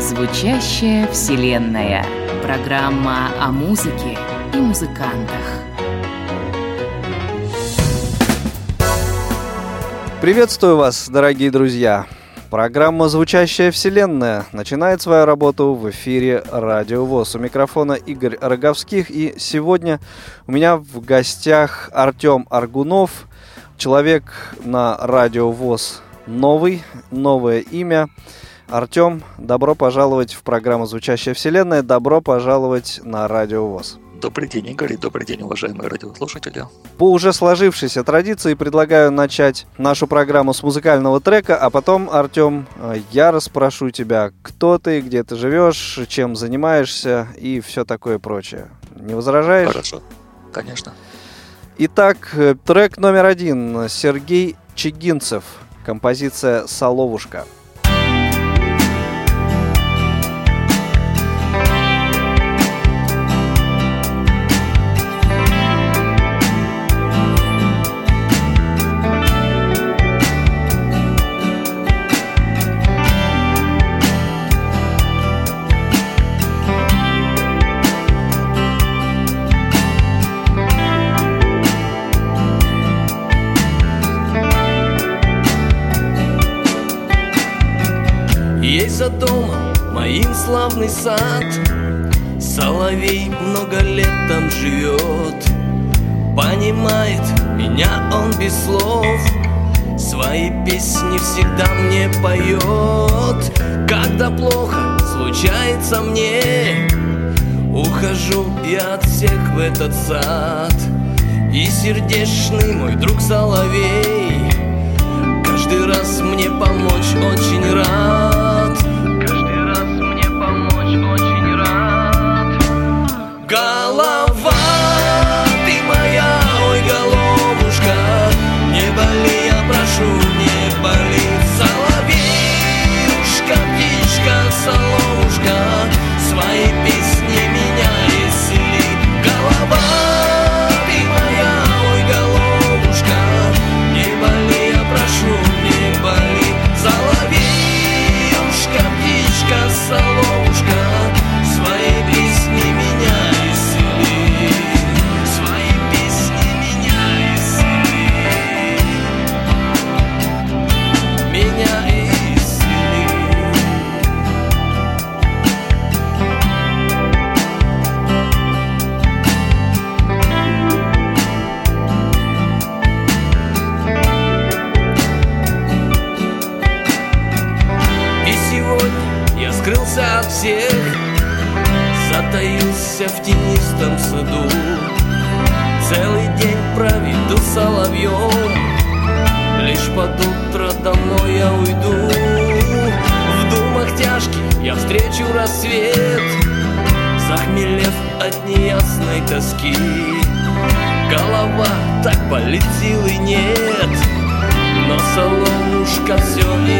Звучащая вселенная. Программа о музыке и музыкантах. Приветствую вас, дорогие друзья! Программа «Звучащая вселенная» начинает свою работу в эфире Радио ВОЗ. У микрофона Игорь Роговских. И сегодня у меня в гостях Артем Аргунов, человек на Радио ВОЗ новый, новое имя. Артем, добро пожаловать в программу «Звучащая вселенная», добро пожаловать на Радио ВОЗ. Добрый день, Игорь, и добрый день, уважаемые радиослушатели. По уже сложившейся традиции предлагаю начать нашу программу с музыкального трека, а потом, Артем, я расспрошу тебя, кто ты, где ты живешь, чем занимаешься и все такое прочее. Не возражаешь? Хорошо, конечно. Итак, трек номер один. Сергей Чигинцев. Композиция «Соловушка». За домом моим славный сад. Соловей много лет там живет Понимает меня он без слов. Свои песни всегда мне поет. Когда плохо случается мне Ухожу я от всех в этот сад. И сердечный мой друг Соловей Каждый раз мне помочь очень рад я уйду. В думах тяжких я встречу рассвет. Захмелев от неясной тоски. Голова так полетела и нет. Но соломушка все не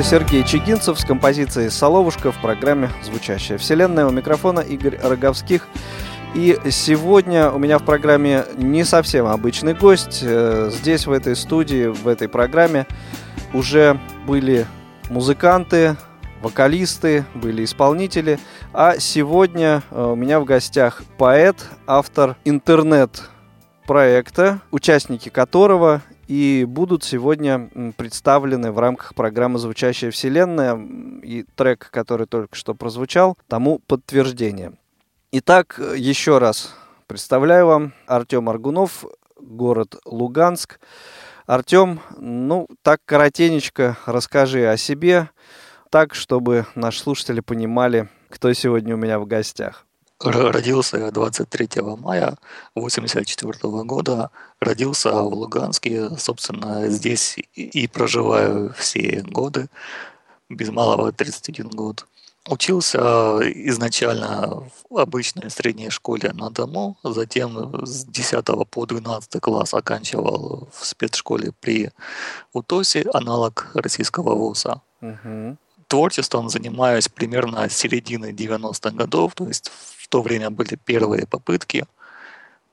Это Сергей Чигинцев с композицией «Соловушка» в программе «Звучащая вселенная». У микрофона Игорь Роговских. И сегодня у меня в программе не совсем обычный гость. Э, здесь, в этой студии, в этой программе уже были музыканты, вокалисты, были исполнители. А сегодня э, у меня в гостях поэт, автор интернет-проекта, участники которого и будут сегодня представлены в рамках программы «Звучащая вселенная» и трек, который только что прозвучал, тому подтверждение. Итак, еще раз представляю вам Артем Аргунов, город Луганск. Артем, ну, так коротенечко расскажи о себе, так, чтобы наши слушатели понимали, кто сегодня у меня в гостях. Родился я 23 мая 1984 года. Родился в Луганске. Собственно, здесь и проживаю все годы. Без малого 31 год. Учился изначально в обычной средней школе на дому, затем с 10 по 12 класс оканчивал в спецшколе при УТОСе, аналог российского ВУЗа. Угу. Творчеством занимаюсь примерно с середины 90-х годов, то есть то время были первые попытки,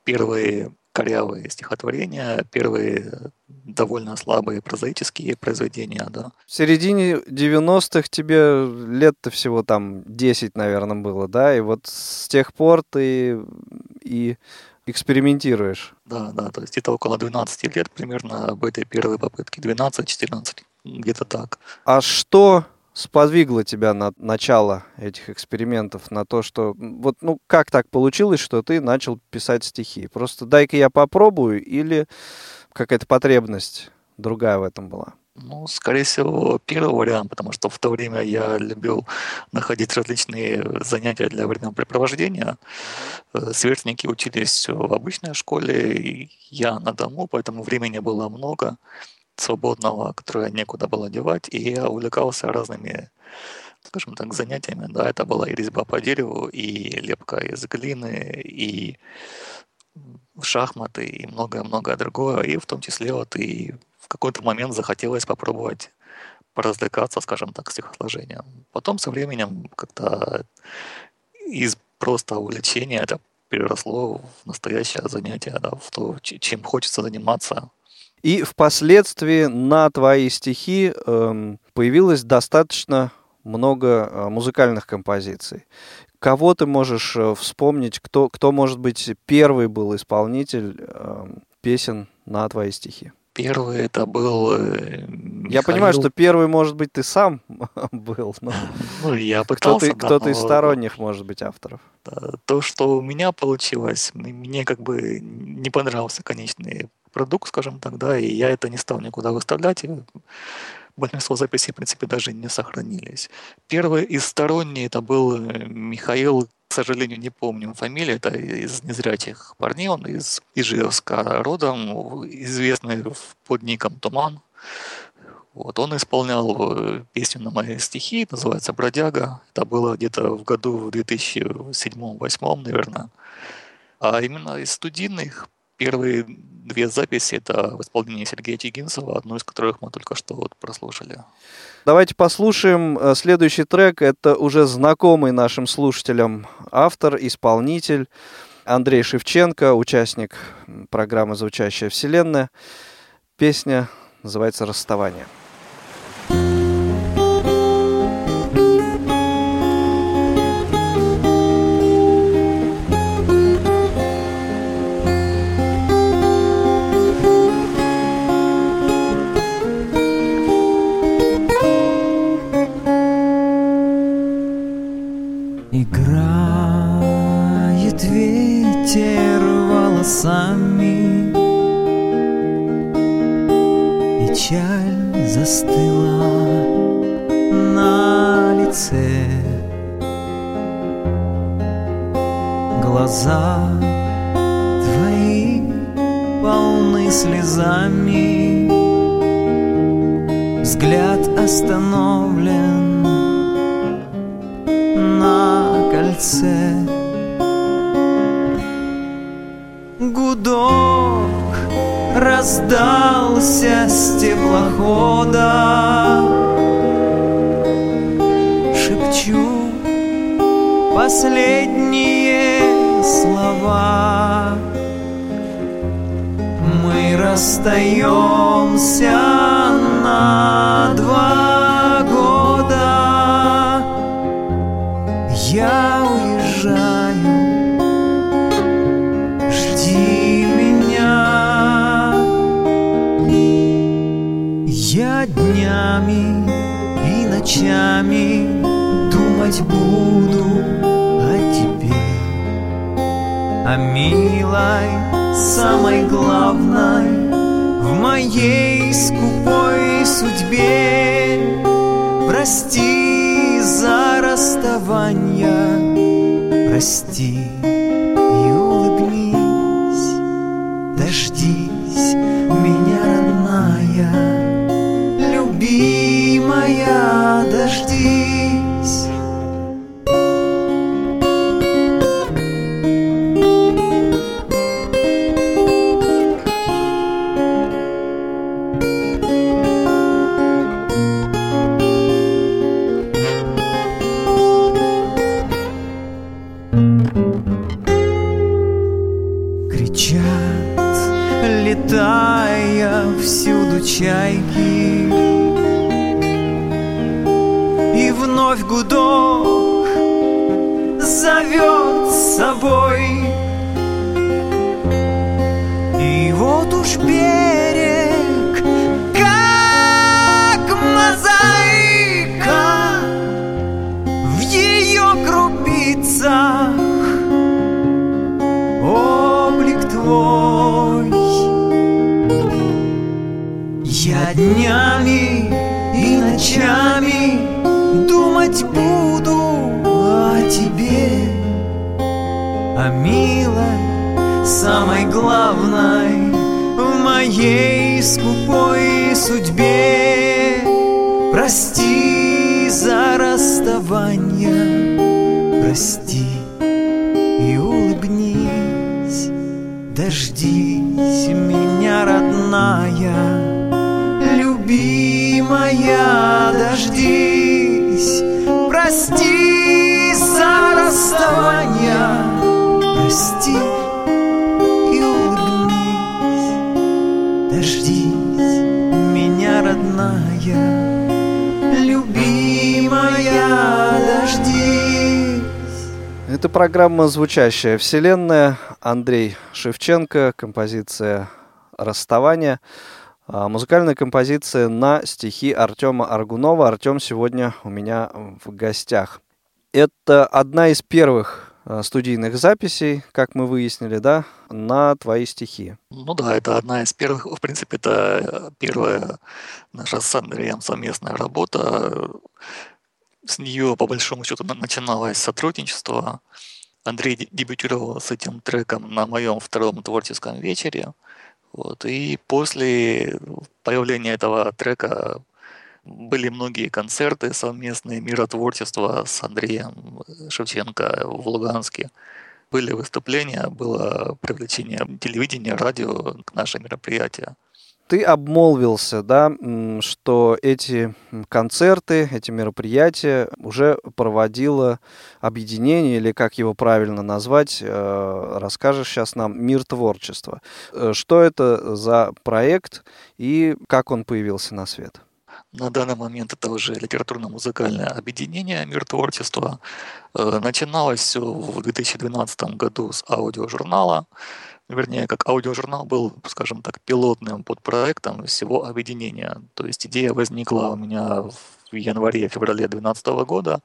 первые корявые стихотворения, первые довольно слабые прозаические произведения, да. В середине 90-х тебе лет-то всего там 10, наверное, было, да? И вот с тех пор ты и экспериментируешь. Да, да, то есть это около 12 лет примерно об этой первой попытке, 12-14, где-то так. А что сподвигло тебя на начало этих экспериментов, на то, что вот, ну, как так получилось, что ты начал писать стихи? Просто дай-ка я попробую или какая-то потребность другая в этом была? Ну, скорее всего, первый вариант, потому что в то время я любил находить различные занятия для времяпрепровождения. Э, сверстники учились в обычной школе, я на дому, поэтому времени было много свободного, которое некуда было девать, и я увлекался разными, скажем так, занятиями. Да, это была и резьба по дереву, и лепка из глины, и шахматы, и многое-многое другое. И в том числе вот и в какой-то момент захотелось попробовать поразвлекаться, скажем так, стихосложением. Потом со временем как-то из просто увлечения это переросло в настоящее занятие, да, в то, чем хочется заниматься и впоследствии на твои стихи э, появилось достаточно много э, музыкальных композиций. Кого ты можешь э, вспомнить, кто, кто, может быть, первый был исполнитель э, песен на твои стихи? Первый это был э, Михаил... Я понимаю, что первый, может быть, ты сам был, но ну, я пытался, кто-то, да, кто-то но... из сторонних, может быть, авторов. То, что у меня получилось, мне как бы не понравился конечный продукт, скажем так, да, и я это не стал никуда выставлять, и большинство записей, в принципе, даже не сохранились. Первый из сторонний это был э, Михаил, к сожалению, не помню фамилию, это из незрячих парней, он из Ижевска родом, известный под ником Туман. Вот, он исполнял э, песню на мои стихи, называется «Бродяга». Это было где-то в году в 2007-2008, наверное. А именно из студийных Первые две записи это в исполнении Сергея Тигинцева, одну из которых мы только что вот прослушали. Давайте послушаем э, следующий трек. Это уже знакомый нашим слушателям автор, исполнитель Андрей Шевченко, участник программы «Звучащая вселенная». Песня называется «Расставание». Волосами Печаль застыла на лице. Глаза твои полны слезами Взгляд остановлен на кольце. Гудок раздался с теплохода. Шепчу последние слова. Мы расстаемся на два ночами думать буду о тебе, о милой, самой главной в моей скупой судьбе. Прости за расставание, прости и улыбнись, дождись моей скупой судьбе. Прости за расставание, прости и улыбнись, дождись меня, родная, любимая, Это программа «Звучащая вселенная». Андрей Шевченко, композиция «Расставание». А, Музыкальная композиция на стихи Артема Аргунова. Артем сегодня у меня в гостях. Это одна из первых а, студийных записей, как мы выяснили, да, на твои стихи. Ну да, это одна из первых, в принципе, это первая наша с Андреем совместная работа. С нее, по большому счету, на- начиналось сотрудничество. Андрей де- дебютировал с этим треком на моем втором творческом вечере. Вот. И после появления этого трека были многие концерты совместные, миротворчество с Андреем Шевченко в Луганске. Были выступления, было привлечение телевидения, радио к нашим мероприятиям. Ты обмолвился, да, что эти концерты, эти мероприятия уже проводило объединение, или как его правильно назвать, э, расскажешь сейчас нам, «Мир творчества». Э, Что это за проект и как он появился на свет? На данный момент это уже литературно-музыкальное объединение «Мир творчества». Э, Начиналось все в 2012 году с аудиожурнала. Вернее, как аудиожурнал был, скажем так, пилотным подпроектом всего объединения. То есть идея возникла у меня в январе-феврале 2012 года.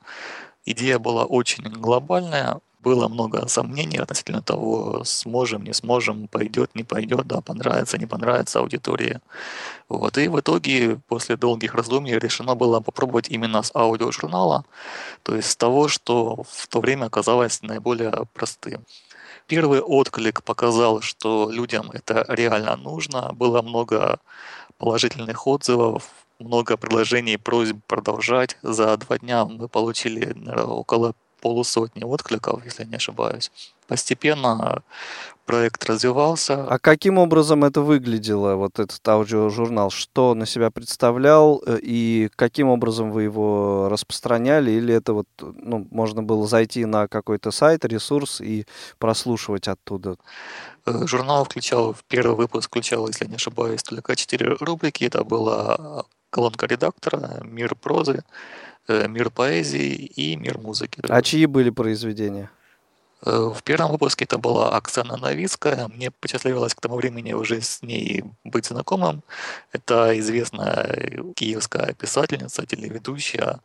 Идея была очень глобальная, было много сомнений относительно того, сможем, не сможем, пойдет, не пойдет, да, понравится, не понравится аудитории. Вот. И в итоге, после долгих раздумий, решено было попробовать именно с аудиожурнала, то есть с того, что в то время оказалось наиболее простым. Первый отклик показал, что людям это реально нужно. Было много положительных отзывов, много предложений, просьб продолжать. За два дня мы получили наверное, около полусотни откликов, если не ошибаюсь. Постепенно проект развивался. А каким образом это выглядело, вот этот аудиожурнал? Что на себя представлял э, и каким образом вы его распространяли? Или это вот, ну, можно было зайти на какой-то сайт, ресурс и прослушивать оттуда? Э, журнал включал, в первый выпуск включал, если не ошибаюсь, только четыре рубрики. Это была колонка редактора, мир прозы, мир поэзии и мир музыки. А чьи были произведения? Э, в первом выпуске это была Оксана Новицкая. Мне посчастливилось к тому времени уже с ней быть знакомым. Это известная киевская писательница, телеведущая,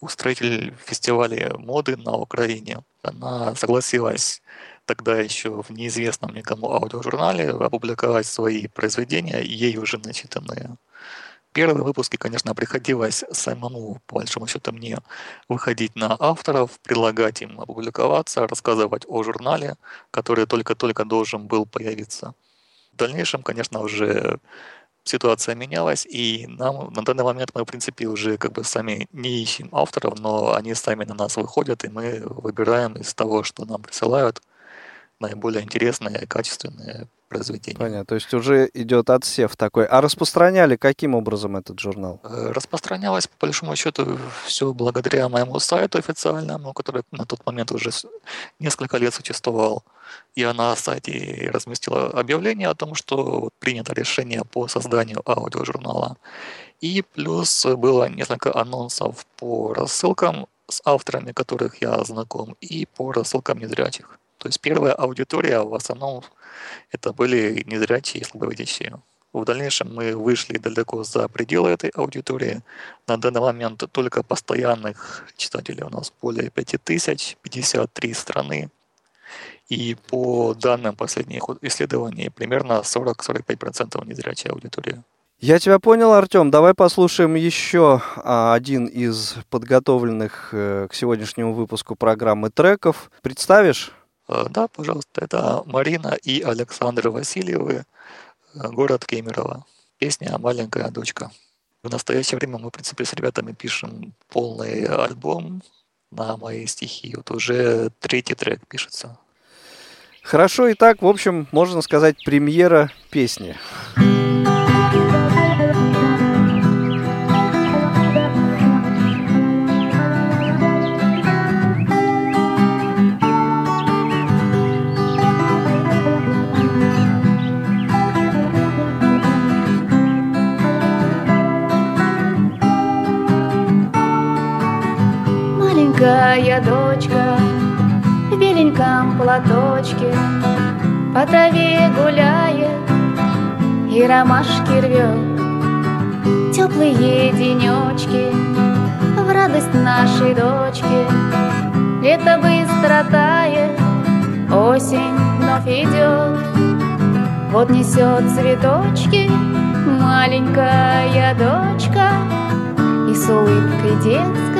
устроитель фестиваля моды на Украине. Она согласилась тогда еще в неизвестном никому аудиожурнале опубликовать свои произведения, ей уже начитанные первые выпуски, конечно, приходилось самому, по большому счету, мне выходить на авторов, предлагать им опубликоваться, рассказывать о журнале, который только-только должен был появиться. В дальнейшем, конечно, уже ситуация менялась, и нам на данный момент мы, в принципе, уже как бы сами не ищем авторов, но они сами на нас выходят, и мы выбираем из того, что нам присылают, наиболее интересные, качественные произведений. Понятно, то есть уже идет отсев такой. А распространяли каким образом этот журнал? Э, распространялось, по большому счету, все благодаря моему сайту официальному, который на тот момент уже несколько лет существовал. Я на сайте разместила объявление о том, что принято решение по созданию аудиожурнала. И плюс было несколько анонсов по рассылкам с авторами, которых я знаком, и по рассылкам незрячих. То есть первая аудитория в основном это были незрячие и слабовидящие. В дальнейшем мы вышли далеко за пределы этой аудитории. На данный момент только постоянных читателей у нас более 5000, 53 страны. И по данным последних исследований, примерно 40-45% незрячей аудитории. Я тебя понял, Артем. Давай послушаем еще а, один из подготовленных э, к сегодняшнему выпуску программы треков. Представишь? Э, да, пожалуйста, это Марина и Александр Васильевы, э, город Кемерово. Песня «Маленькая дочка». В настоящее время мы, в принципе, с ребятами пишем полный альбом на мои стихи. Вот уже третий трек пишется. Хорошо, и так, в общем, можно сказать, премьера песни. Маленькая дочка в беленьком платочке По траве гуляет и ромашки рвет. Теплые денечки в радость нашей дочки. Лето быстро тает, осень вновь идет. Вот несет цветочки маленькая дочка И с улыбкой детской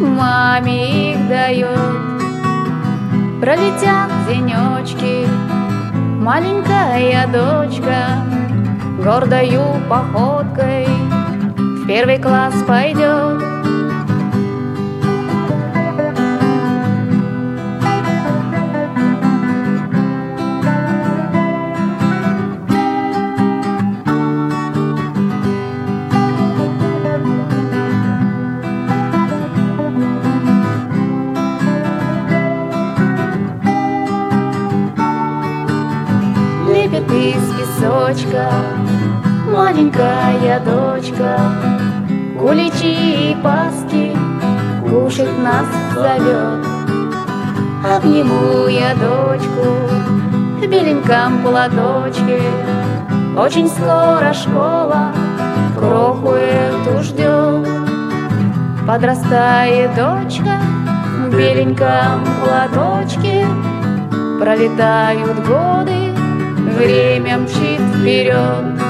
маме их дает. Пролетят денечки, маленькая дочка Гордою походкой в первый класс пойдет. Нас зовет. Обниму я дочку в беленьком платочке, Очень скоро школа кроху эту ждет. Подрастает дочка в беленьком платочке, Пролетают годы, время мчит вперед.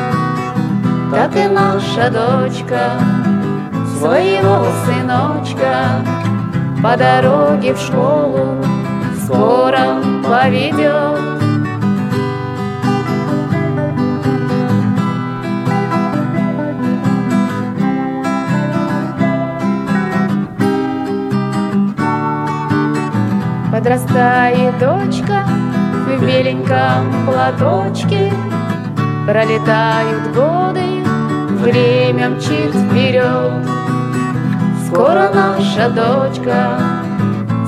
Так и наша дочка своего сыночка по дороге в школу скоро поведет. Подрастает дочка в беленьком платочке, Пролетают годы, время мчит вперед. Скоро наша дочка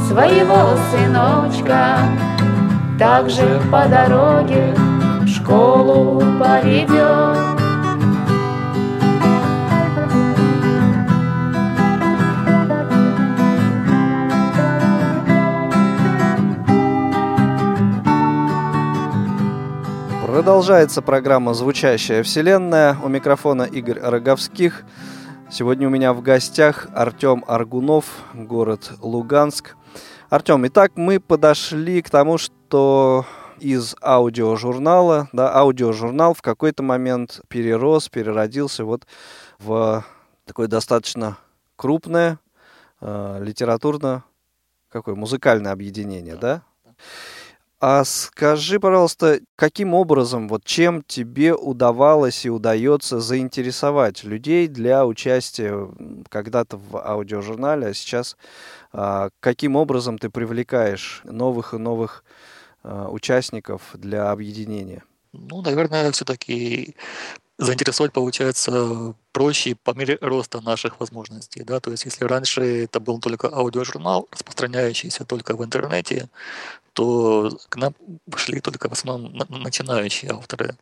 своего сыночка Также по дороге в школу поведет. Продолжается программа «Звучащая вселенная». У микрофона Игорь Роговских. Сегодня у меня в гостях Артем Аргунов, город Луганск. Артем, итак, мы подошли к тому, что из аудиожурнала, да, аудиожурнал в какой-то момент перерос, переродился вот в такое достаточно крупное э, литературно какое музыкальное объединение, да? А скажи, пожалуйста, каким образом, вот чем тебе удавалось и удается заинтересовать людей для участия когда-то в аудиожурнале, а сейчас а, каким образом ты привлекаешь новых и новых а, участников для объединения? Ну, наверное, все-таки заинтересовать получается проще по мере роста наших возможностей. Да? То есть если раньше это был только аудиожурнал, распространяющийся только в интернете, то к нам шли только в основном начинающие авторы.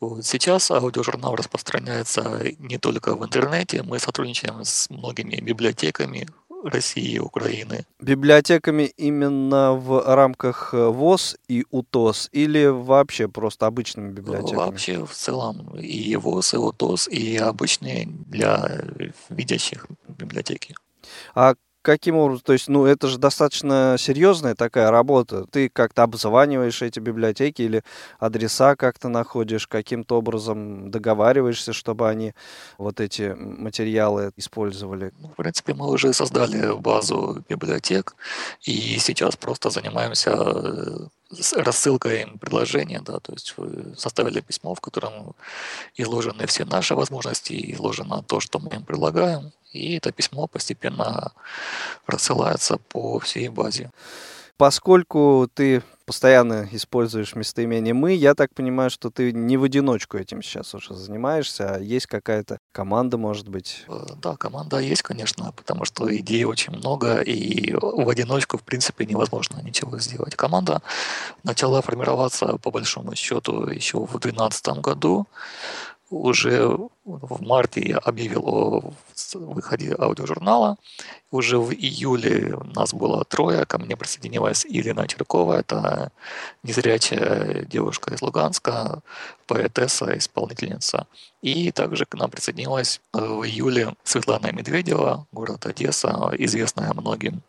Вот. Сейчас аудиожурнал распространяется не только в интернете, мы сотрудничаем с многими библиотеками России и Украины. Библиотеками именно в рамках э, ВОЗ и УТОС или вообще просто обычными библиотеками? Вообще в целом и ВОЗ, и УТОС, и обычные для видящих библиотеки. А Каким образом? То есть, ну, это же достаточно серьезная такая работа. Ты как-то обзваниваешь эти библиотеки или адреса как-то находишь, каким-то образом договариваешься, чтобы они вот эти материалы использовали? Ну, в принципе, мы уже создали базу библиотек, и сейчас просто занимаемся э, рассылкой предложения, да, то есть вы составили письмо, в котором изложены все наши возможности, изложено то, что мы им предлагаем, и это письмо постепенно рассылается по всей базе. Поскольку ты постоянно используешь местоимение «мы», я так понимаю, что ты не в одиночку этим сейчас уже занимаешься, а есть какая-то команда, может быть? Э, да, команда есть, конечно, потому что идей очень много, и в одиночку, в принципе, невозможно ничего сделать. Команда начала формироваться, по большому счету, еще в 2012 году уже в марте я объявил о выходе аудиожурнала. Уже в июле нас было трое. Ко мне присоединилась Ирина Черкова. Это незрячая девушка из Луганска, поэтесса, исполнительница. И также к нам присоединилась э, в июле Светлана Медведева, город Одесса, известная многим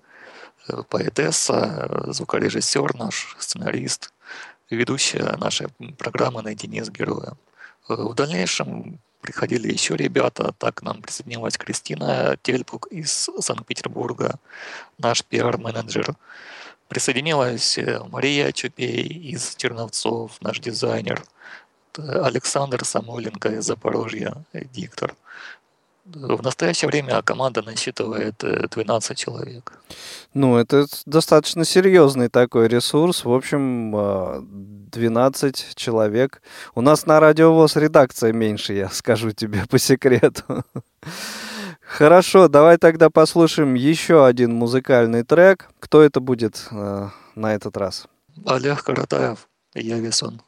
э, поэтесса, звукорежиссер наш, сценарист, ведущая нашей программы «Наедине с героем». Э, в дальнейшем приходили еще ребята. Так к нам присоединилась Кристина Тельпук из Санкт-Петербурга, наш пиар-менеджер. Присоединилась э, Мария Чупей из Черновцов, наш дизайнер. Александр Самойленко из Запорожья, диктор. В настоящее время команда насчитывает 12 э, человек. Ну, это достаточно серьезный такой ресурс. В общем, 12 а, человек. У нас на радиовоз редакция меньше, я скажу тебе по секрету. Хорошо, давай тогда послушаем еще один музыкальный трек. Кто это будет э, на этот раз? Олег Каратаев, я Весон.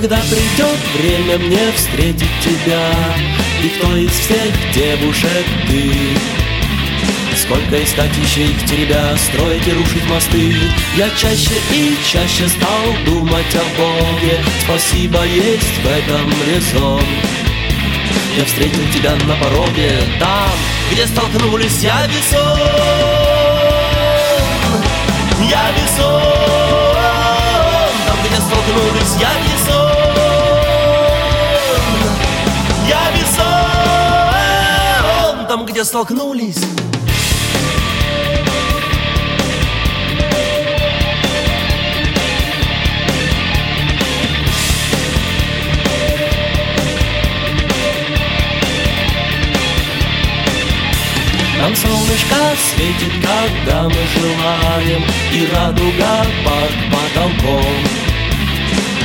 Когда придет время мне встретить тебя И кто из всех девушек ты. Сколько искать еще их теребя, строить и рушить мосты. Я чаще и чаще стал думать о Боге. Спасибо, есть в этом резон. Я встретил тебя на пороге, там, где столкнулись я весон Я весон, там, где столкнулись я весон где столкнулись. Нам солнышко светит, когда мы желаем И радуга под потолком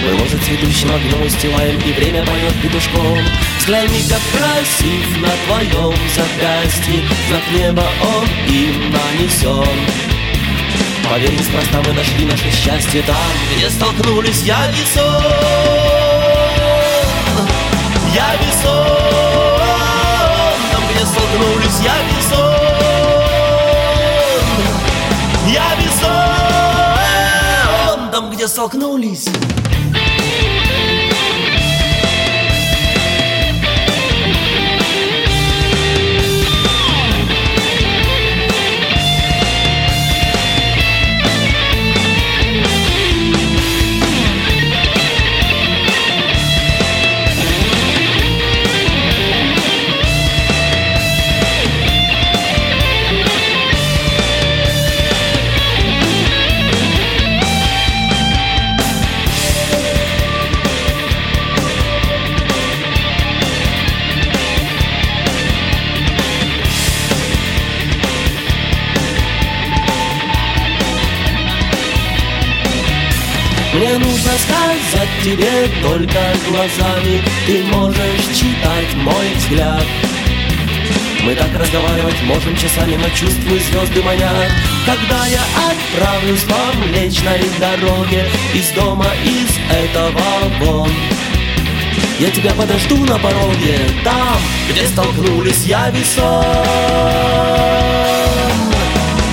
Мы розы цветущим огнем устилаем И время поет петушком. Взгляни, как красив на твоем запястье Знак неба он им нанесен Поверь, неспроста мы нашли наше счастье Там, где столкнулись я весон Я весон Там, где столкнулись я весон Я весон Там, где столкнулись Нужно сказать тебе только глазами. Ты можешь читать мой взгляд. Мы так разговаривать можем часами Но чувствую звезды манят. Когда я отправлюсь по Млечной дороге Из дома, из этого вон. Я тебя подожду на пороге Там, где столкнулись я весон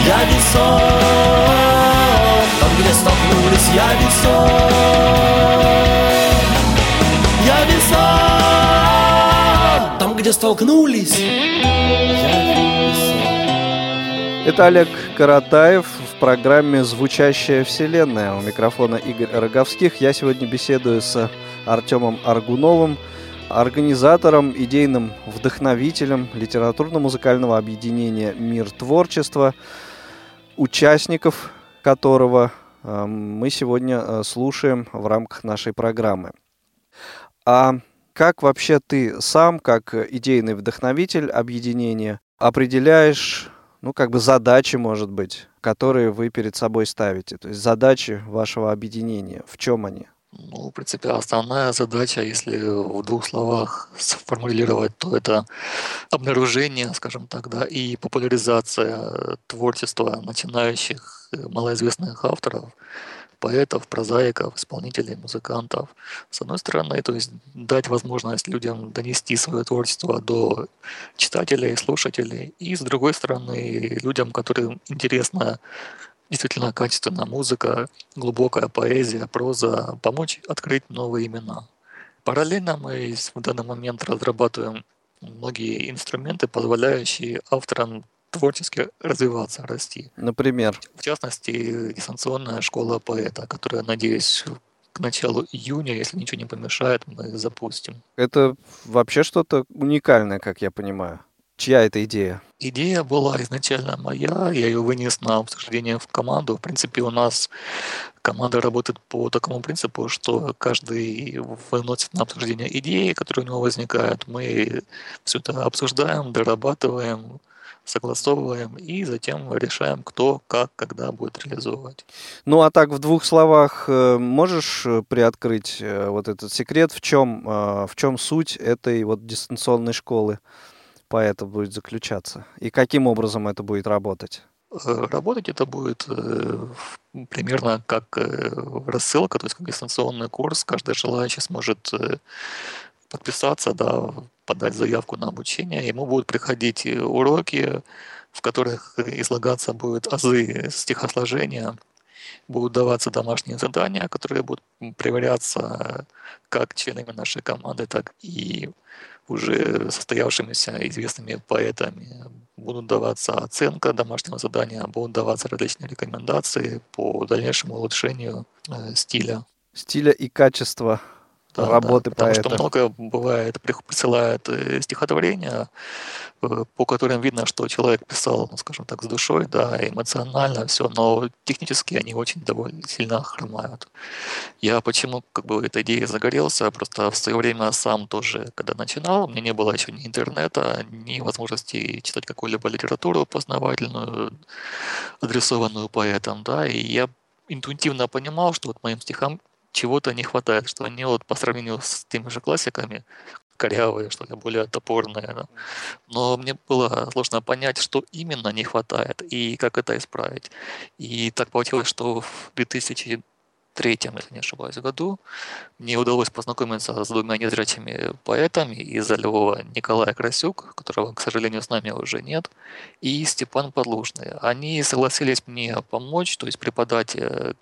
Я весон Там, где столкнулись я весон Я весон Там, где столкнулись Я весон Это Олег Каратаев в программе «Звучащая вселенная». У микрофона Игорь Роговских. Я сегодня беседую с Артемом Аргуновым, организатором, идейным вдохновителем литературно-музыкального объединения «Мир творчества», участников которого мы сегодня э, слушаем в рамках нашей программы. А как вообще ты сам, как идейный вдохновитель объединения, определяешь ну, как бы задачи, может быть, которые вы перед собой ставите? То есть задачи вашего объединения, в чем они? Ну, в принципе, основная задача, если в двух словах сформулировать, то это обнаружение, скажем так, да, и популяризация творчества начинающих э, малоизвестных авторов, поэтов, прозаиков, исполнителей, музыкантов. С одной стороны, то есть дать возможность людям донести свое творчество до читателей, слушателей, и с другой стороны, людям, которым интересна действительно качественная музыка, глубокая поэзия, проза, помочь открыть новые имена. Параллельно мы в данный момент разрабатываем многие инструменты, позволяющие авторам творчески развиваться, расти. Например? В частности, дистанционная школа поэта, которая, надеюсь, к началу июня, если ничего не помешает, мы запустим. Это вообще что-то уникальное, как я понимаю. Чья это идея? Идея была изначально моя, я ее вынес на обсуждение в команду. В принципе, у нас команда работает по такому принципу, что каждый выносит на обсуждение идеи, которые у него возникают. Мы все это обсуждаем, дорабатываем, согласовываем и затем решаем, кто, как, когда будет реализовывать. Ну а так в двух словах э, можешь приоткрыть э, вот этот секрет, в чем, э, в чем суть этой вот дистанционной школы? поэта будет заключаться? И каким образом это будет работать? Работать это будет примерно как рассылка, то есть как дистанционный курс. Каждый желающий сможет подписаться, да, подать заявку на обучение. Ему будут приходить уроки в которых излагаться будут азы стихосложения, будут даваться домашние задания, которые будут проверяться как членами нашей команды, так и уже состоявшимися известными поэтами. Будут даваться оценка домашнего задания, будут даваться различные рекомендации по дальнейшему улучшению э, стиля. Стиля и качества да, работы да, потому поэта. что много бывает, присылает э, стихотворения, э, по которым видно, что человек писал, ну, скажем так, с душой, да, эмоционально все, но технически они очень довольно сильно хромают. Я почему как бы этой идеей загорелся, просто в свое время сам тоже, когда начинал, у меня не было еще ни интернета, ни возможности читать какую-либо литературу познавательную, адресованную поэтам, да, и я интуитивно понимал, что вот моим стихам чего-то не хватает, что они вот по сравнению с теми же классиками корявые, что ли, более топорные. Да. Но мне было сложно понять, что именно не хватает и как это исправить. И так получилось, что в 2000 третьем, если не ошибаюсь, году мне удалось познакомиться с двумя незрячими поэтами из Львова Николай Красюк, которого, к сожалению, с нами уже нет, и Степан Подлужный. Они согласились мне помочь, то есть преподать э,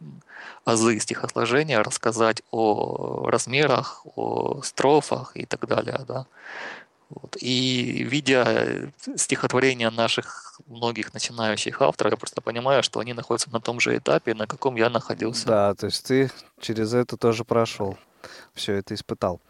азы стихосложения, рассказать о размерах, о строфах и так далее. Да. Вот. И видя стихотворения наших многих начинающих авторов, я просто понимаю, что они находятся на том же этапе, на каком я находился. Да, то есть ты через это тоже прошел, все это испытал.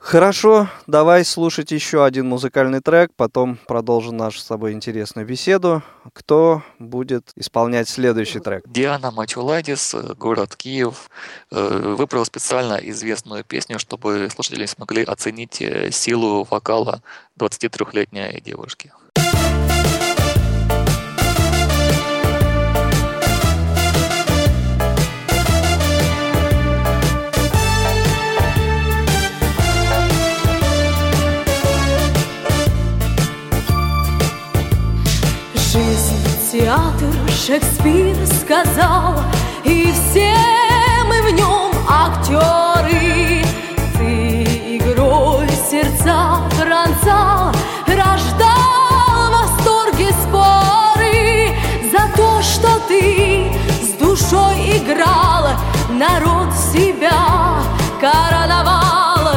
Хорошо, давай слушать еще один музыкальный трек, потом продолжим нашу с тобой интересную беседу. Кто будет исполнять следующий трек? Диана Мачуладис, город Киев, э, выбрал специально известную песню, чтобы слушатели смогли оценить э, силу вокала 23-летней девушки. Театр Шекспир сказал, и все мы в нем актеры. Ты игрой сердца Франца рождал восторги споры за то, что ты с душой играл, народ себя короновал,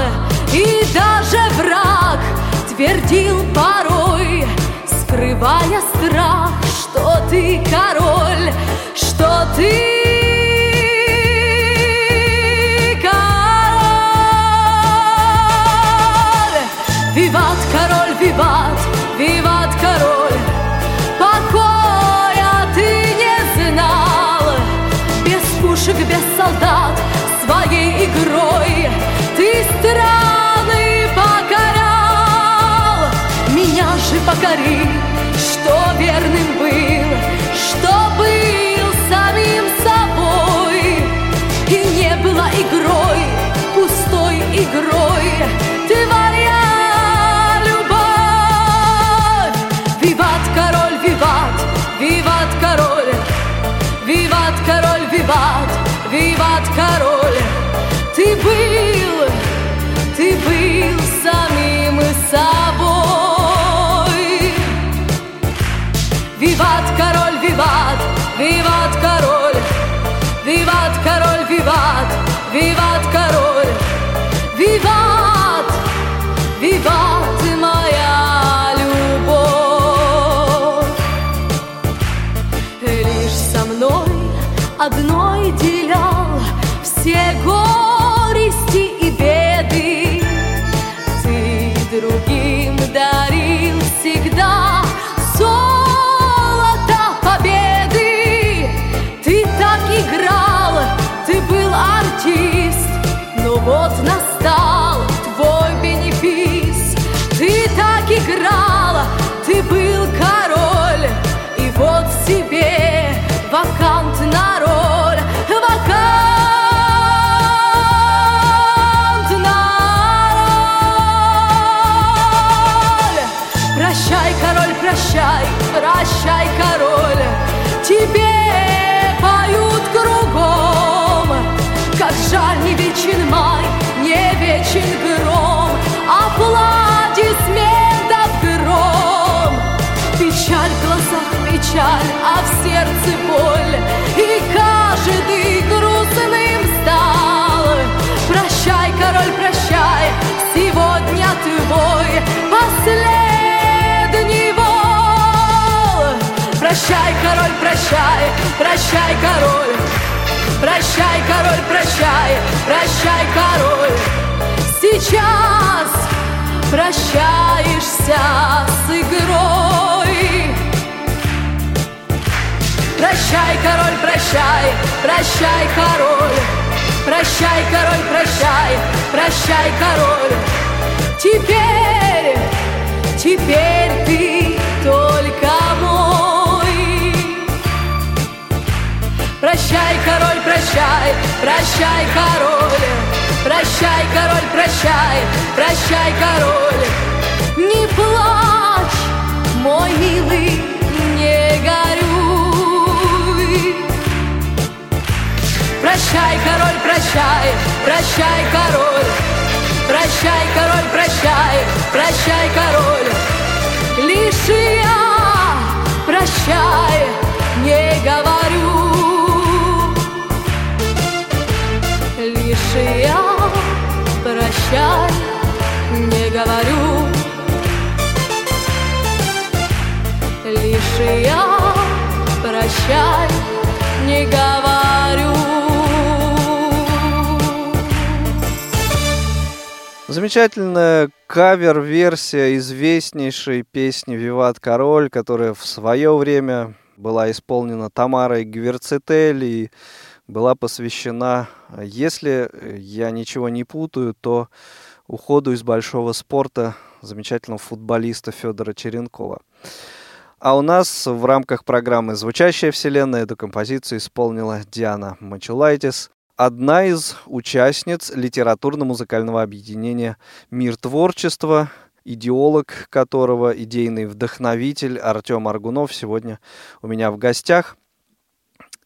и даже враг твердил порой, скрывая ты король, что ты король, король, прощай, прощай, король, прощай, король, прощай, прощай, король. Сейчас прощаешься с игрой. Прощай, король, прощай, прощай, король. Прощай, король, прощай, прощай, король. Теперь, теперь ты только Прощай, король, прощай, прощай, король. Прощай, король, прощай, прощай, король. Не плачь, мой милый, не горюй. Прощай, король, прощай, прощай, король. Прощай, король, прощай, прощай, король. Лишь я прощай не говорю. Лишь я прощай не говорю. Лишь я прощай не говорю. Замечательная кавер-версия известнейшей песни «Виват Король», которая в свое время была исполнена Тамарой Гверцетель и была посвящена, если я ничего не путаю, то уходу из большого спорта замечательного футболиста Федора Черенкова. А у нас в рамках программы «Звучащая вселенная» эту композицию исполнила Диана Мачулайтис, одна из участниц литературно-музыкального объединения «Мир творчества», идеолог которого, идейный вдохновитель Артем Аргунов сегодня у меня в гостях.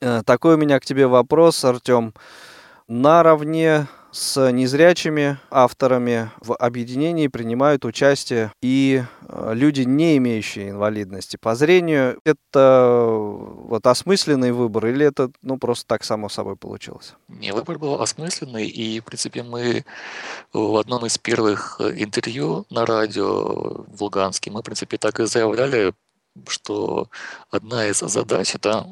Э, Такой у меня к тебе вопрос, Артем. Наравне с незрячими авторами в объединении принимают участие и э, люди, не имеющие инвалидности по зрению. Это вот осмысленный выбор или это ну, просто так само собой получилось? Не, выбор был осмысленный, и, в принципе, мы в одном из первых э, интервью на радио в Луганске, мы, в принципе, так и заявляли, что одна из задач – это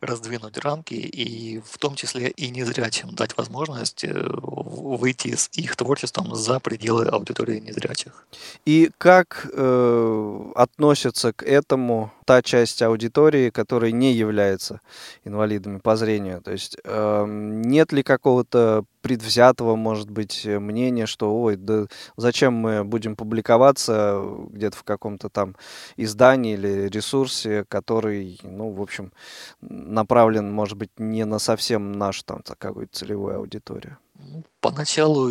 раздвинуть рамки и в том числе и незрячим дать возможность э, выйти с их творчеством за пределы аудитории незрячих. И как э, относится к этому та часть аудитории, которая не является инвалидами по зрению? То есть эм, нет ли какого-то предвзятого, может быть, мнения, что, ой, да зачем мы будем публиковаться где-то в каком-то там издании или ресурсе, который, ну, в общем, направлен, может быть, не на совсем нашу там какую-то целевую аудиторию? Поначалу,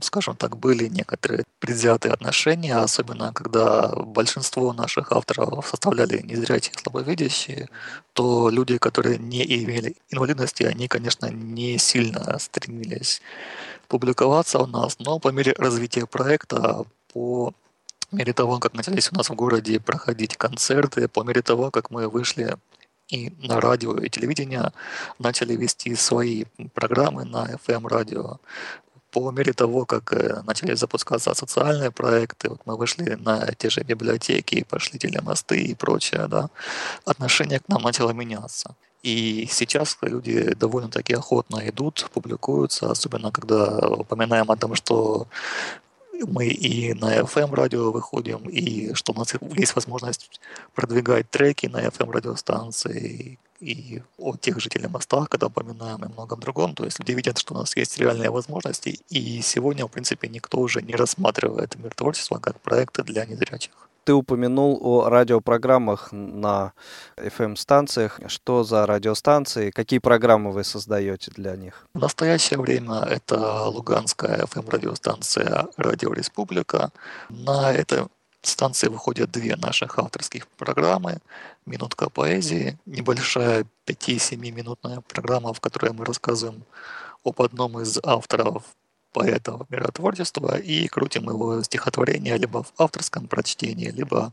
скажем так, были некоторые предвзятые отношения, особенно когда большинство наших авторов составляли незрячие и слабовидящие, то люди, которые не имели инвалидности, они, конечно, не сильно стремились публиковаться у нас, но по мере развития проекта, по мере того, как начались у нас в городе проходить концерты, по мере того, как мы вышли и на радио и телевидение начали вести свои программы на FM-радио. По мере того, как э, начали запускаться социальные проекты, вот мы вышли на те же библиотеки, пошли телемосты и прочее, да, отношение к нам начало меняться. И сейчас люди довольно-таки охотно идут, публикуются, особенно когда упоминаем о том, что мы и на FM радио выходим, и что у нас есть возможность продвигать треки на FM радиостанции и о тех же телемостах, когда упоминаем и многом другом. То есть люди видят, что у нас есть реальные возможности, и сегодня, в принципе, никто уже не рассматривает мир творчества как проекты для незрячих. Ты упомянул о радиопрограммах на FM-станциях. Что за радиостанции? Какие программы вы создаете для них? В настоящее время это Луганская FM-радиостанция «Радио Республика». На этой станции выходят две наших авторских программы. «Минутка поэзии», небольшая 5-7-минутная программа, в которой мы рассказываем об одном из авторов поэтов миротворчества и крутим его стихотворение либо в авторском прочтении, либо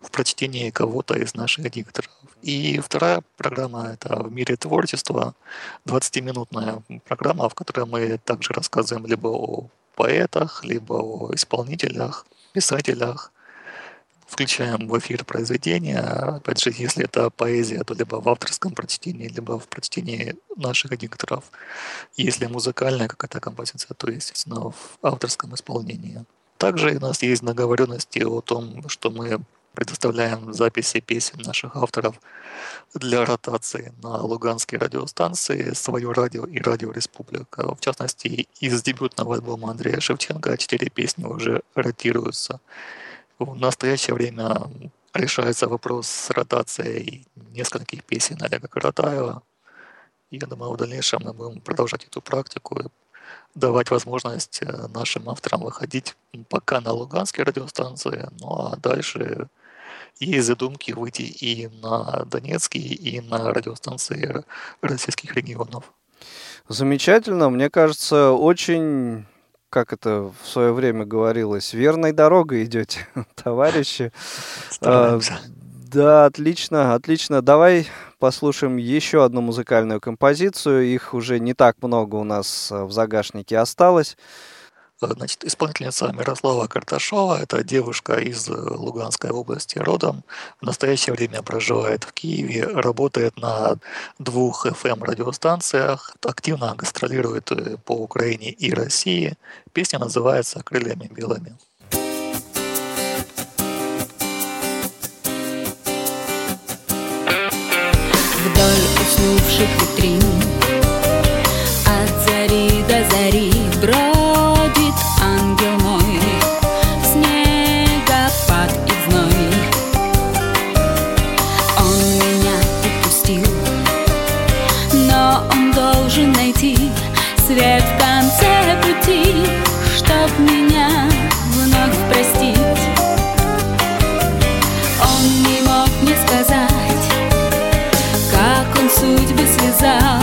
в прочтении кого-то из наших дикторов. И вторая программа — это «В мире творчества», 20-минутная программа, в которой мы также рассказываем либо о поэтах, либо о исполнителях, писателях, включаем в эфир произведения. Опять же, если это поэзия, то либо в авторском прочтении, либо в прочтении наших дикторов. Если музыкальная какая-то композиция, то, естественно, в авторском исполнении. Также у нас есть договоренности о том, что мы предоставляем записи песен наших авторов для ротации на луганские радиостанции «Свое радио» и «Радио Республика». В частности, из дебютного альбома Андрея Шевченко четыре песни уже ротируются в настоящее время решается вопрос с ротацией нескольких песен Олега Каратаева. Я думаю, в дальнейшем мы будем продолжать эту практику и давать возможность э, нашим авторам выходить пока на Луганской радиостанции, ну а дальше есть задумки выйти и на Донецкие, и на радиостанции российских регионов. Замечательно. Мне кажется, очень как это в свое время говорилось, верной дорогой идете, товарищи. А, да, отлично, отлично. Давай послушаем еще одну музыкальную композицию. Их уже не так много у нас а, в загашнике осталось. Значит, исполнительница Мирослава Карташова, это девушка из э, Луганской области родом, в настоящее время проживает в Киеве, работает на двух FM-радиостанциях, активно гастролирует э, по Украине и России. Песня называется «Крыльями белыми». Вдоль уснувших витрин От зари до зари брод casa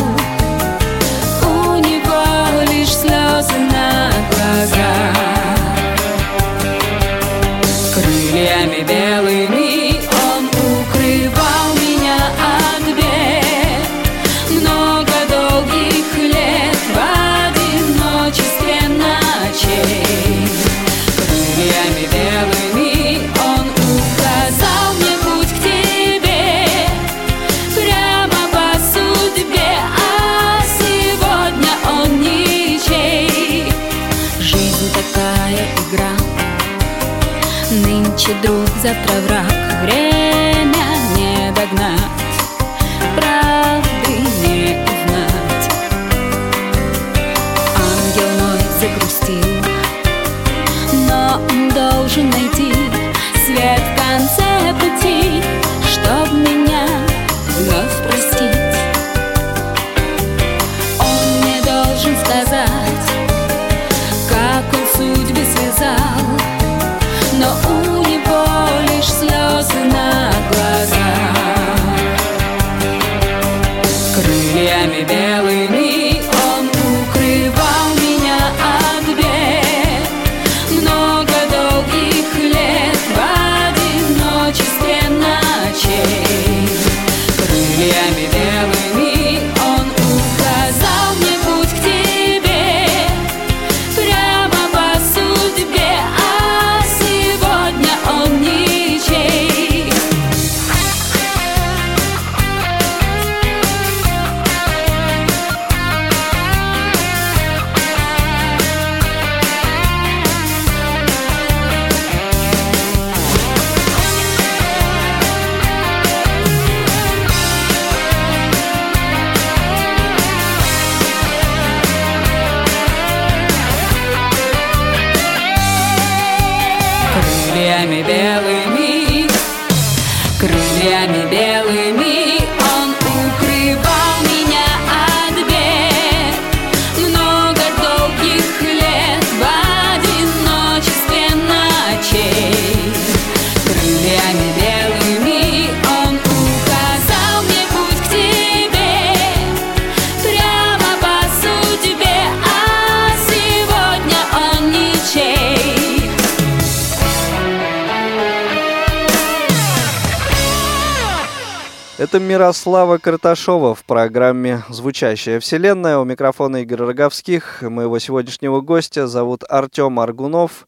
Это Мирослава Карташова в программе «Звучащая вселенная». У микрофона Игорь Роговских. Моего сегодняшнего гостя зовут Артем Аргунов,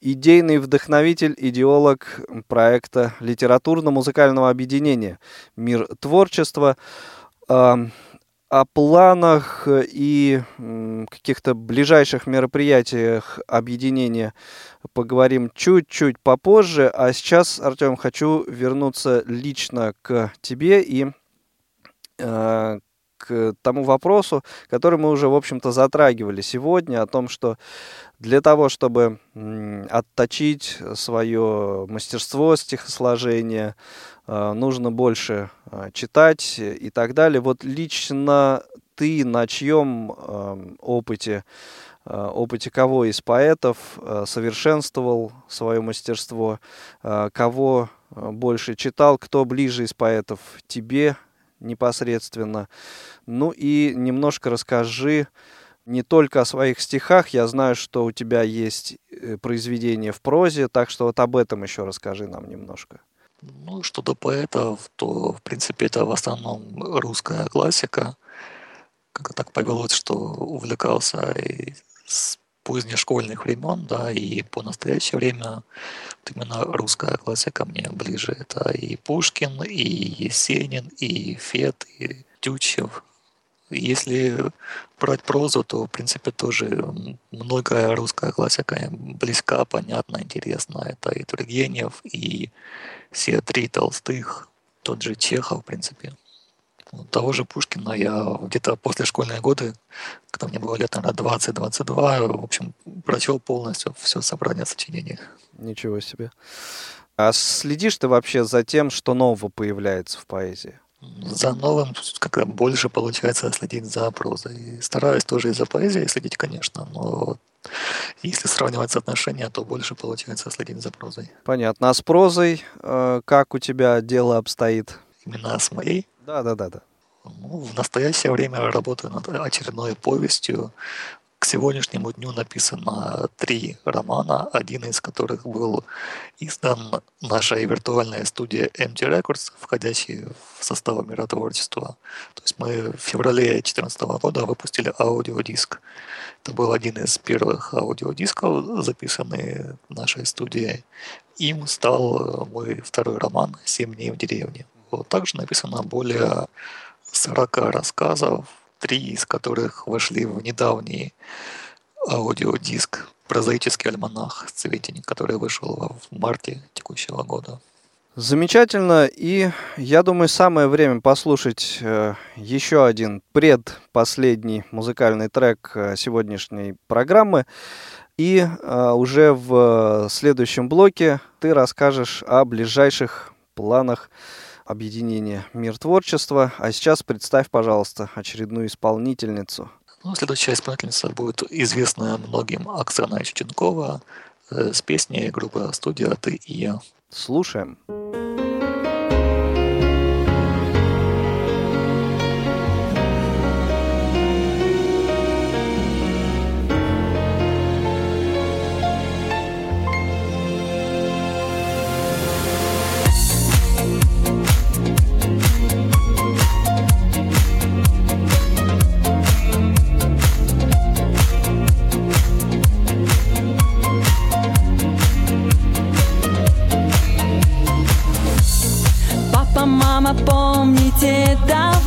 идейный вдохновитель, идеолог проекта литературно-музыкального объединения «Мир творчества». О планах и каких-то ближайших мероприятиях объединения поговорим чуть-чуть попозже. А сейчас, Артем, хочу вернуться лично к тебе и э, к тому вопросу, который мы уже, в общем-то, затрагивали сегодня, о том, что для того, чтобы отточить свое мастерство стихосложения, э, нужно больше э, читать и так далее. Вот лично ты на чьем эм, опыте Э, опыте кого из поэтов э, совершенствовал свое мастерство, э, кого больше читал, кто ближе из поэтов тебе непосредственно. Ну и немножко расскажи не только о своих стихах, я знаю, что у тебя есть произведения в прозе, так что вот об этом еще расскажи нам немножко. Ну, что до поэтов, то, в принципе, это в основном русская классика. Как так повелось, что увлекался и с позднешкольных времен, да, и по настоящее время вот именно русская классика мне ближе. Это и Пушкин, и Есенин, и Фет, и Тютчев. Если брать прозу, то, в принципе, тоже многое русская классика близка, понятна, интересна. Это и Тургенев, и все три Толстых, тот же Чехов, в принципе. Того же Пушкина я где-то после школьные годы, когда мне было лет, наверное, 20-22, в общем, прочел полностью все собрание сочинений. Ничего себе. А следишь ты вообще за тем, что нового появляется в поэзии? За новым как больше получается следить за прозой. Стараюсь тоже и за поэзией следить, конечно, но если сравнивать соотношения, то больше получается следить за прозой. Понятно. А с прозой э, как у тебя дело обстоит? Именно с моей? Да, да, да, да. Ну, в настоящее время работаю над очередной повестью. К сегодняшнему дню написано три романа, один из которых был издан нашей виртуальной студией MT Records, входящей в состав миротворчества. То есть мы в феврале 2014 года выпустили аудиодиск. Это был один из первых аудиодисков, записанный нашей студией. Им стал мой второй роман «Семь дней в деревне». Вот также написано более 40 рассказов, три из которых вошли в недавний аудиодиск «Прозаический альманах Цветень», который вышел в марте текущего года. Замечательно. И я думаю, самое время послушать э, еще один предпоследний музыкальный трек э, сегодняшней программы. И э, уже в следующем блоке ты расскажешь о ближайших планах объединение «Мир творчества». А сейчас представь, пожалуйста, очередную исполнительницу. Ну, следующая исполнительница будет известная многим Оксана Чеченкова э, с песней группы «Студия «Ты и я». Слушаем. Слушаем.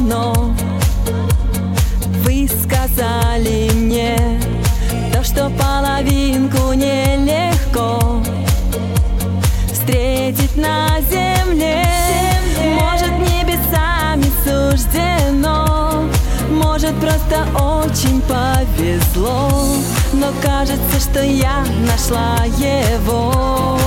давно Вы сказали мне То, что половинку нелегко Встретить на земле. Может, небесами суждено Может, просто очень повезло Но кажется, что я нашла его.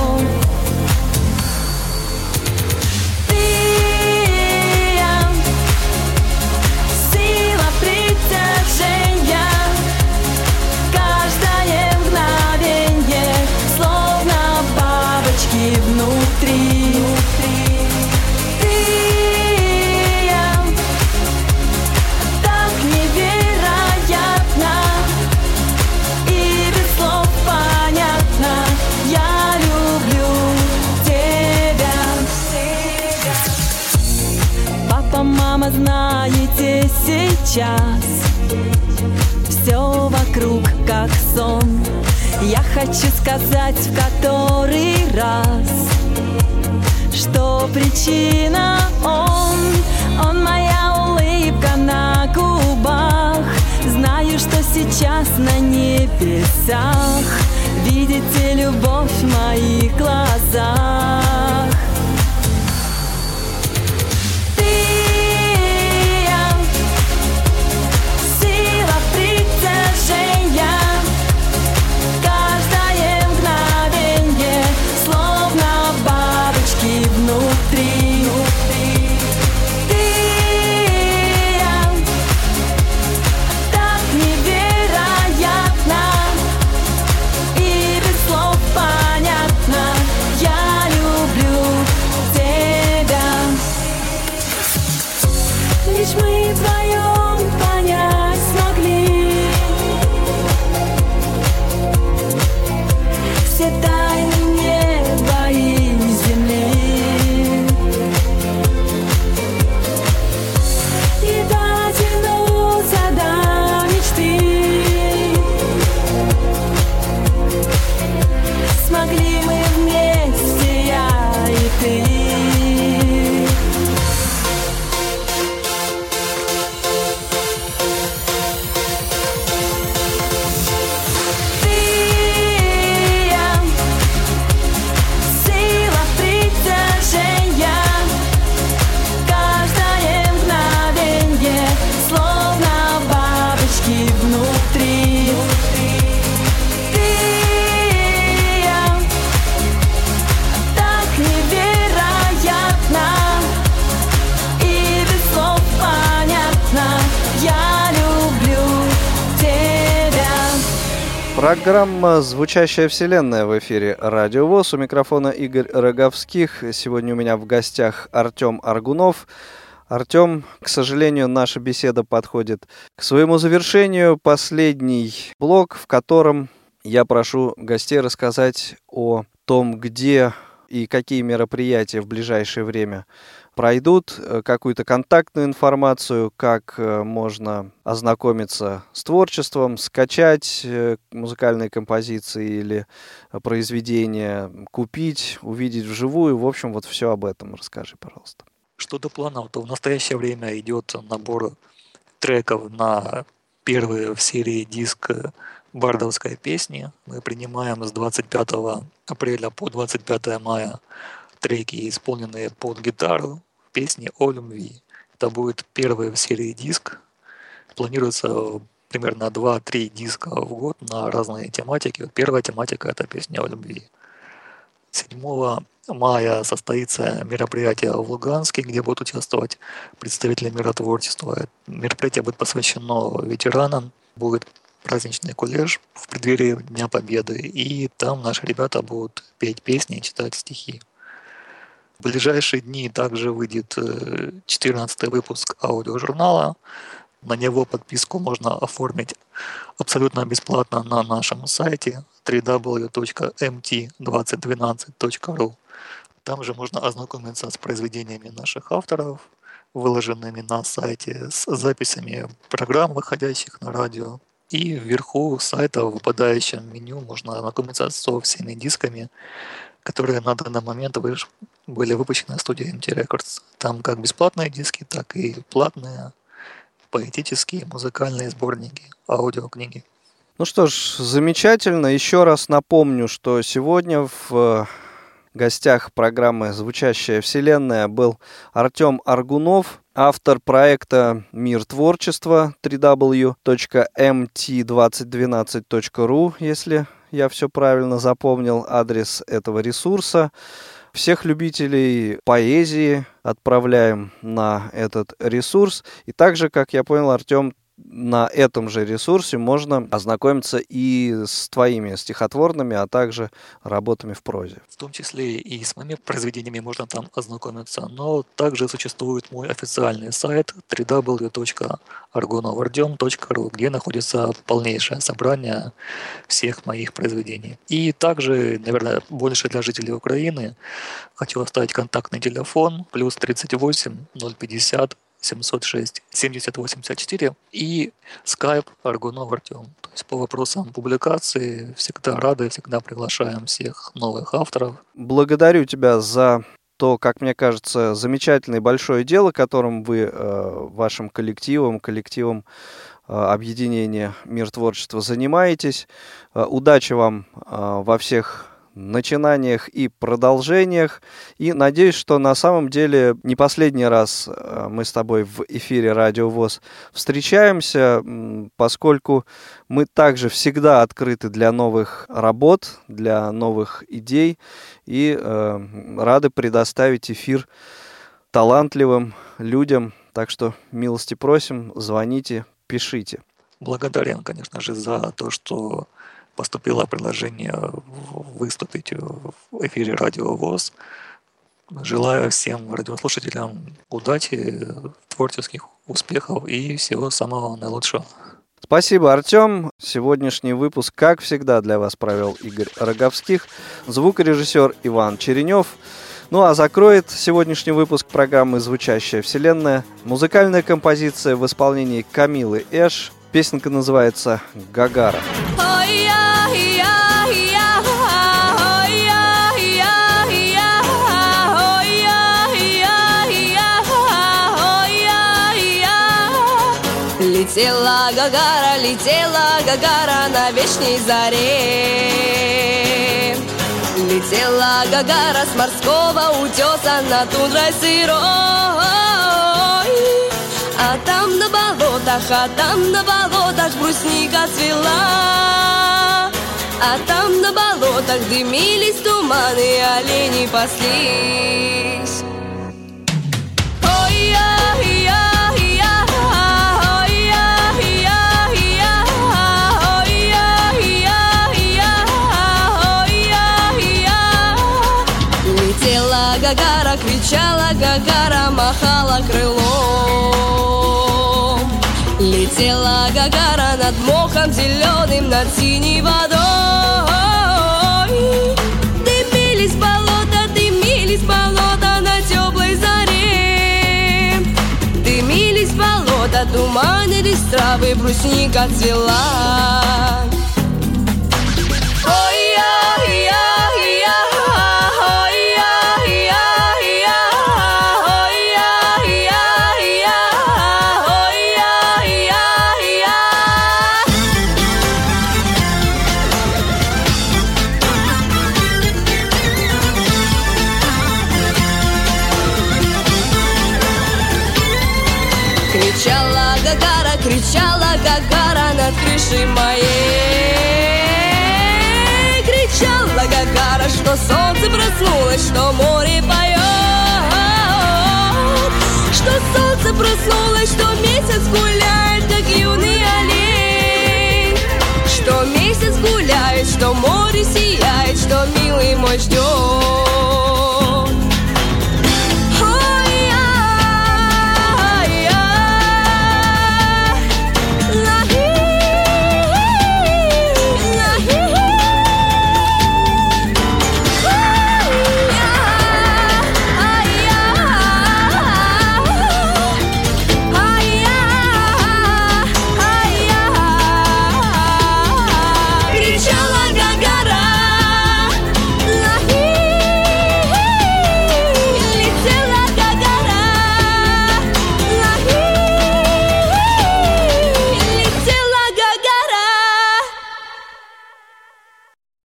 Сейчас. Все вокруг как сон. Я хочу сказать в который раз Что причина он. Он моя улыбка на губах. Знаю, что сейчас на небесах. Видите любовь в моих глазах Программа «Звучащая вселенная» в эфире Радио ВОЗ. У микрофона Игорь Роговских. Сегодня у меня в гостях Артем Аргунов. Артем, к сожалению, наша беседа подходит к своему завершению. Последний блок, в котором я прошу гостей рассказать о том, где и какие мероприятия в ближайшее время пройдут э, какую-то контактную информацию, как э, можно ознакомиться с творчеством, скачать э, музыкальные композиции или произведения, купить, увидеть вживую. В общем, вот все об этом расскажи, пожалуйста. Что до планов, то в настоящее время идет набор треков на первый в серии диск бардовской песни. Мы принимаем с 25 апреля по 25 мая треки, исполненные под гитару, песни о любви. Это будет первый в серии диск. Планируется примерно 2-3 диска в год на разные тематики. Первая тематика – это песня о любви. 7 мая состоится мероприятие в Луганске, где будут участвовать представители миротворчества. Мероприятие будет посвящено ветеранам. Будет праздничный коллеж в преддверии Дня Победы. И там наши ребята будут петь песни и читать стихи. В ближайшие дни также выйдет 14 э, выпуск аудиожурнала. На него подписку можно оформить абсолютно бесплатно на нашем сайте www.mt2012.ru. Там же можно ознакомиться с произведениями наших авторов, выложенными на сайте, с записями программ, выходящих на радио. И вверху сайта в выпадающем меню можно ознакомиться со всеми дисками, которые на данный момент были выпущены студией MT Records. Там как бесплатные диски, так и платные поэтические музыкальные сборники, аудиокниги. Ну что ж, замечательно. Еще раз напомню, что сегодня в э, гостях программы «Звучащая вселенная» был Артем Аргунов, автор проекта «Мир творчества» www.mt2012.ru, если я все правильно запомнил адрес этого ресурса. Всех любителей поэзии отправляем на этот ресурс. И также, как я понял, Артем, на этом же ресурсе можно ознакомиться и с твоими стихотворными, а также работами в прозе. В том числе и с моими произведениями можно там ознакомиться, но также существует мой официальный сайт www.argonovardiom.ru, где находится полнейшее собрание всех моих произведений. И также, наверное, больше для жителей Украины хочу оставить контактный телефон плюс 38 050 706 7084 и Skype Аргунов Артем. То есть по вопросам публикации всегда рады, всегда приглашаем всех новых авторов. Благодарю тебя за то, как мне кажется, замечательное большое дело, которым вы э, вашим коллективом, коллективом э, объединения «Мир творчества» занимаетесь. Э, удачи вам э, во всех начинаниях и продолжениях. И надеюсь, что на самом деле не последний раз э, мы с тобой в эфире Радио ВОЗ встречаемся, поскольку мы также всегда открыты для новых работ, для новых идей и э, рады предоставить эфир талантливым людям. Так что милости просим, звоните, пишите. Благодарен, конечно же, за то, что поступило предложение выступить в эфире Радио ВОЗ. Желаю всем радиослушателям удачи, творческих успехов и всего самого наилучшего. Спасибо, Артем. Сегодняшний выпуск, как всегда, для вас провел Игорь Роговских, звукорежиссер Иван Черенев. Ну а закроет сегодняшний выпуск программы «Звучащая вселенная» музыкальная композиция в исполнении Камилы Эш. Песенка называется «Гагара». Летела Гагара, летела Гагара на вечной заре. Летела Гагара с морского утеса на тундрой сырой. А там на болотах, а там на болотах брусника цвела. А там на болотах дымились туманы, олени паслись. Гагара Летела Гагара над мохом зеленым, над синей водой. Дымились болота, дымились болота на теплой заре. Дымились болота, туманились травы, брусника цвела. Солнце проснулось, что море поет. Что солнце проснулось, что месяц гуляет, как юный олень. Что месяц гуляет, что море сияет, что милый мой ждет